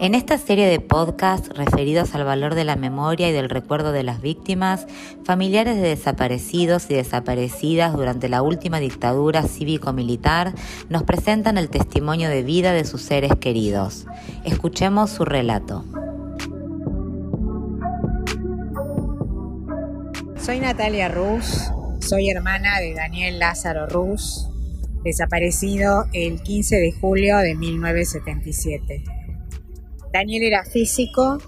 En esta serie de podcasts referidos al valor de la memoria y del recuerdo de las víctimas, familiares de desaparecidos y desaparecidas durante la última dictadura cívico-militar nos presentan el testimonio de vida de sus seres queridos. Escuchemos su relato. Soy Natalia Rus, soy hermana de Daniel Lázaro Rus, desaparecido el 15 de julio de 1977. Daniel era físico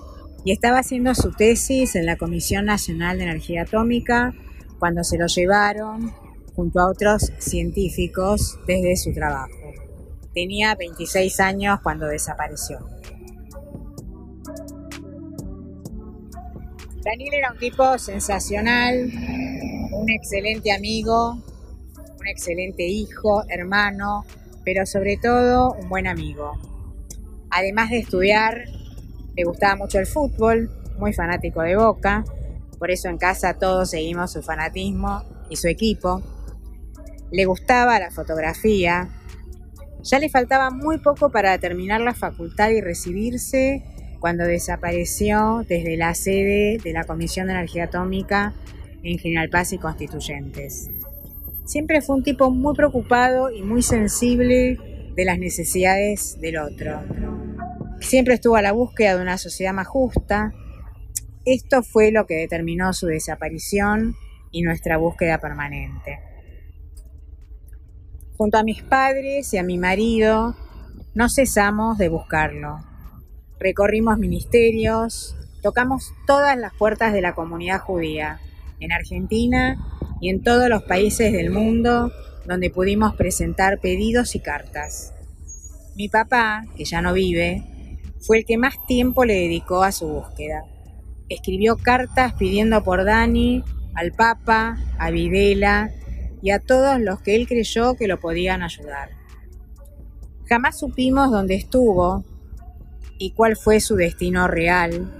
y estaba haciendo su tesis en la Comisión Nacional de Energía Atómica cuando se lo llevaron junto a otros científicos desde su trabajo. Tenía 26 años cuando desapareció. Daniel era un tipo sensacional, un excelente amigo, un excelente hijo, hermano, pero sobre todo un buen amigo. Además de estudiar, le gustaba mucho el fútbol, muy fanático de Boca, por eso en casa todos seguimos su fanatismo y su equipo. Le gustaba la fotografía. Ya le faltaba muy poco para terminar la facultad y recibirse cuando desapareció desde la sede de la Comisión de Energía Atómica en General Paz y Constituyentes. Siempre fue un tipo muy preocupado y muy sensible de las necesidades del otro. Siempre estuvo a la búsqueda de una sociedad más justa. Esto fue lo que determinó su desaparición y nuestra búsqueda permanente. Junto a mis padres y a mi marido, no cesamos de buscarlo. Recorrimos ministerios, tocamos todas las puertas de la comunidad judía, en Argentina y en todos los países del mundo donde pudimos presentar pedidos y cartas. Mi papá, que ya no vive, fue el que más tiempo le dedicó a su búsqueda. Escribió cartas pidiendo por Dani, al Papa, a Videla y a todos los que él creyó que lo podían ayudar. Jamás supimos dónde estuvo y cuál fue su destino real.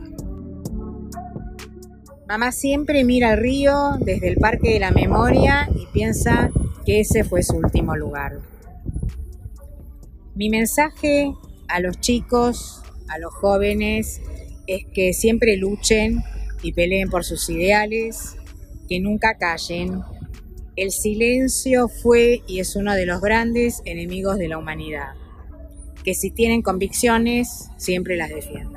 Mamá siempre mira el río desde el Parque de la Memoria y piensa que ese fue su último lugar. Mi mensaje a los chicos a los jóvenes es que siempre luchen y peleen por sus ideales, que nunca callen. El silencio fue y es uno de los grandes enemigos de la humanidad. Que si tienen convicciones, siempre las defiendan.